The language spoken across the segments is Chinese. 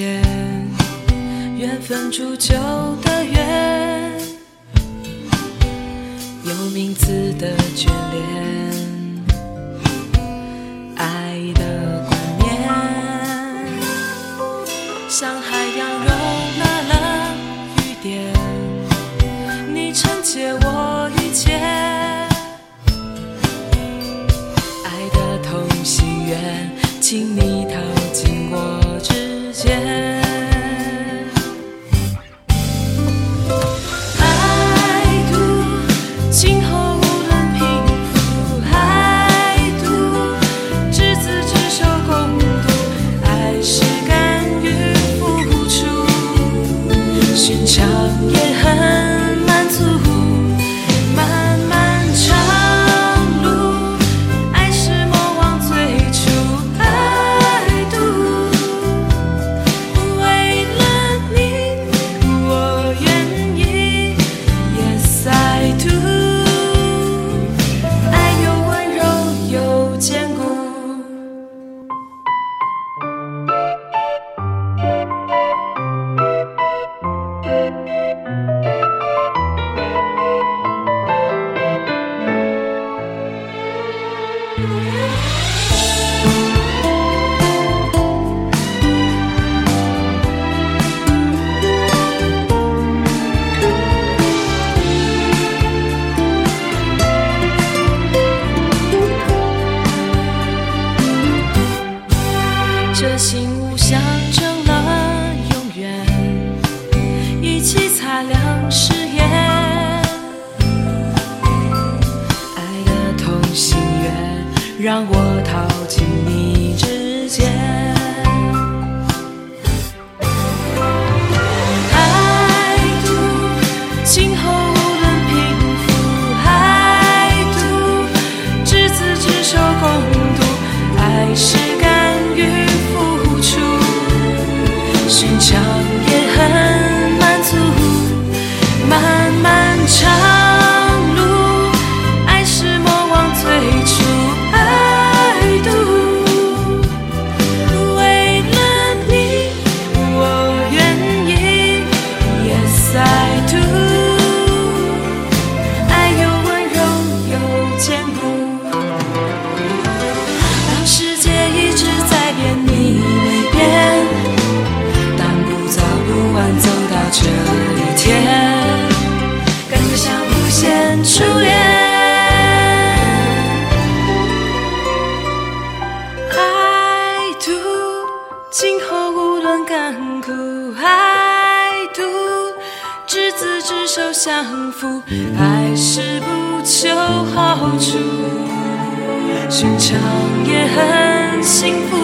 缘分铸就的缘，有名字的眷恋，爱的冠冕，像海洋容纳了雨点，你承接我一切。爱的同心圆，请你这心无相让我套进你指尖。I do。爱又温柔又坚固，当世界一直在变，你没变，但不早不晚走到这一天，感觉像无限初恋。I do，，今后无论甘苦，爱，执手相扶，爱是不求好处，寻常也很幸福。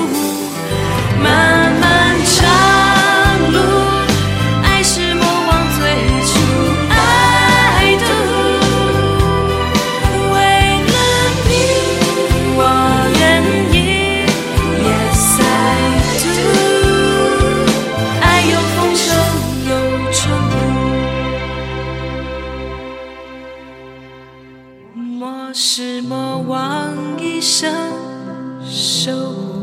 守护。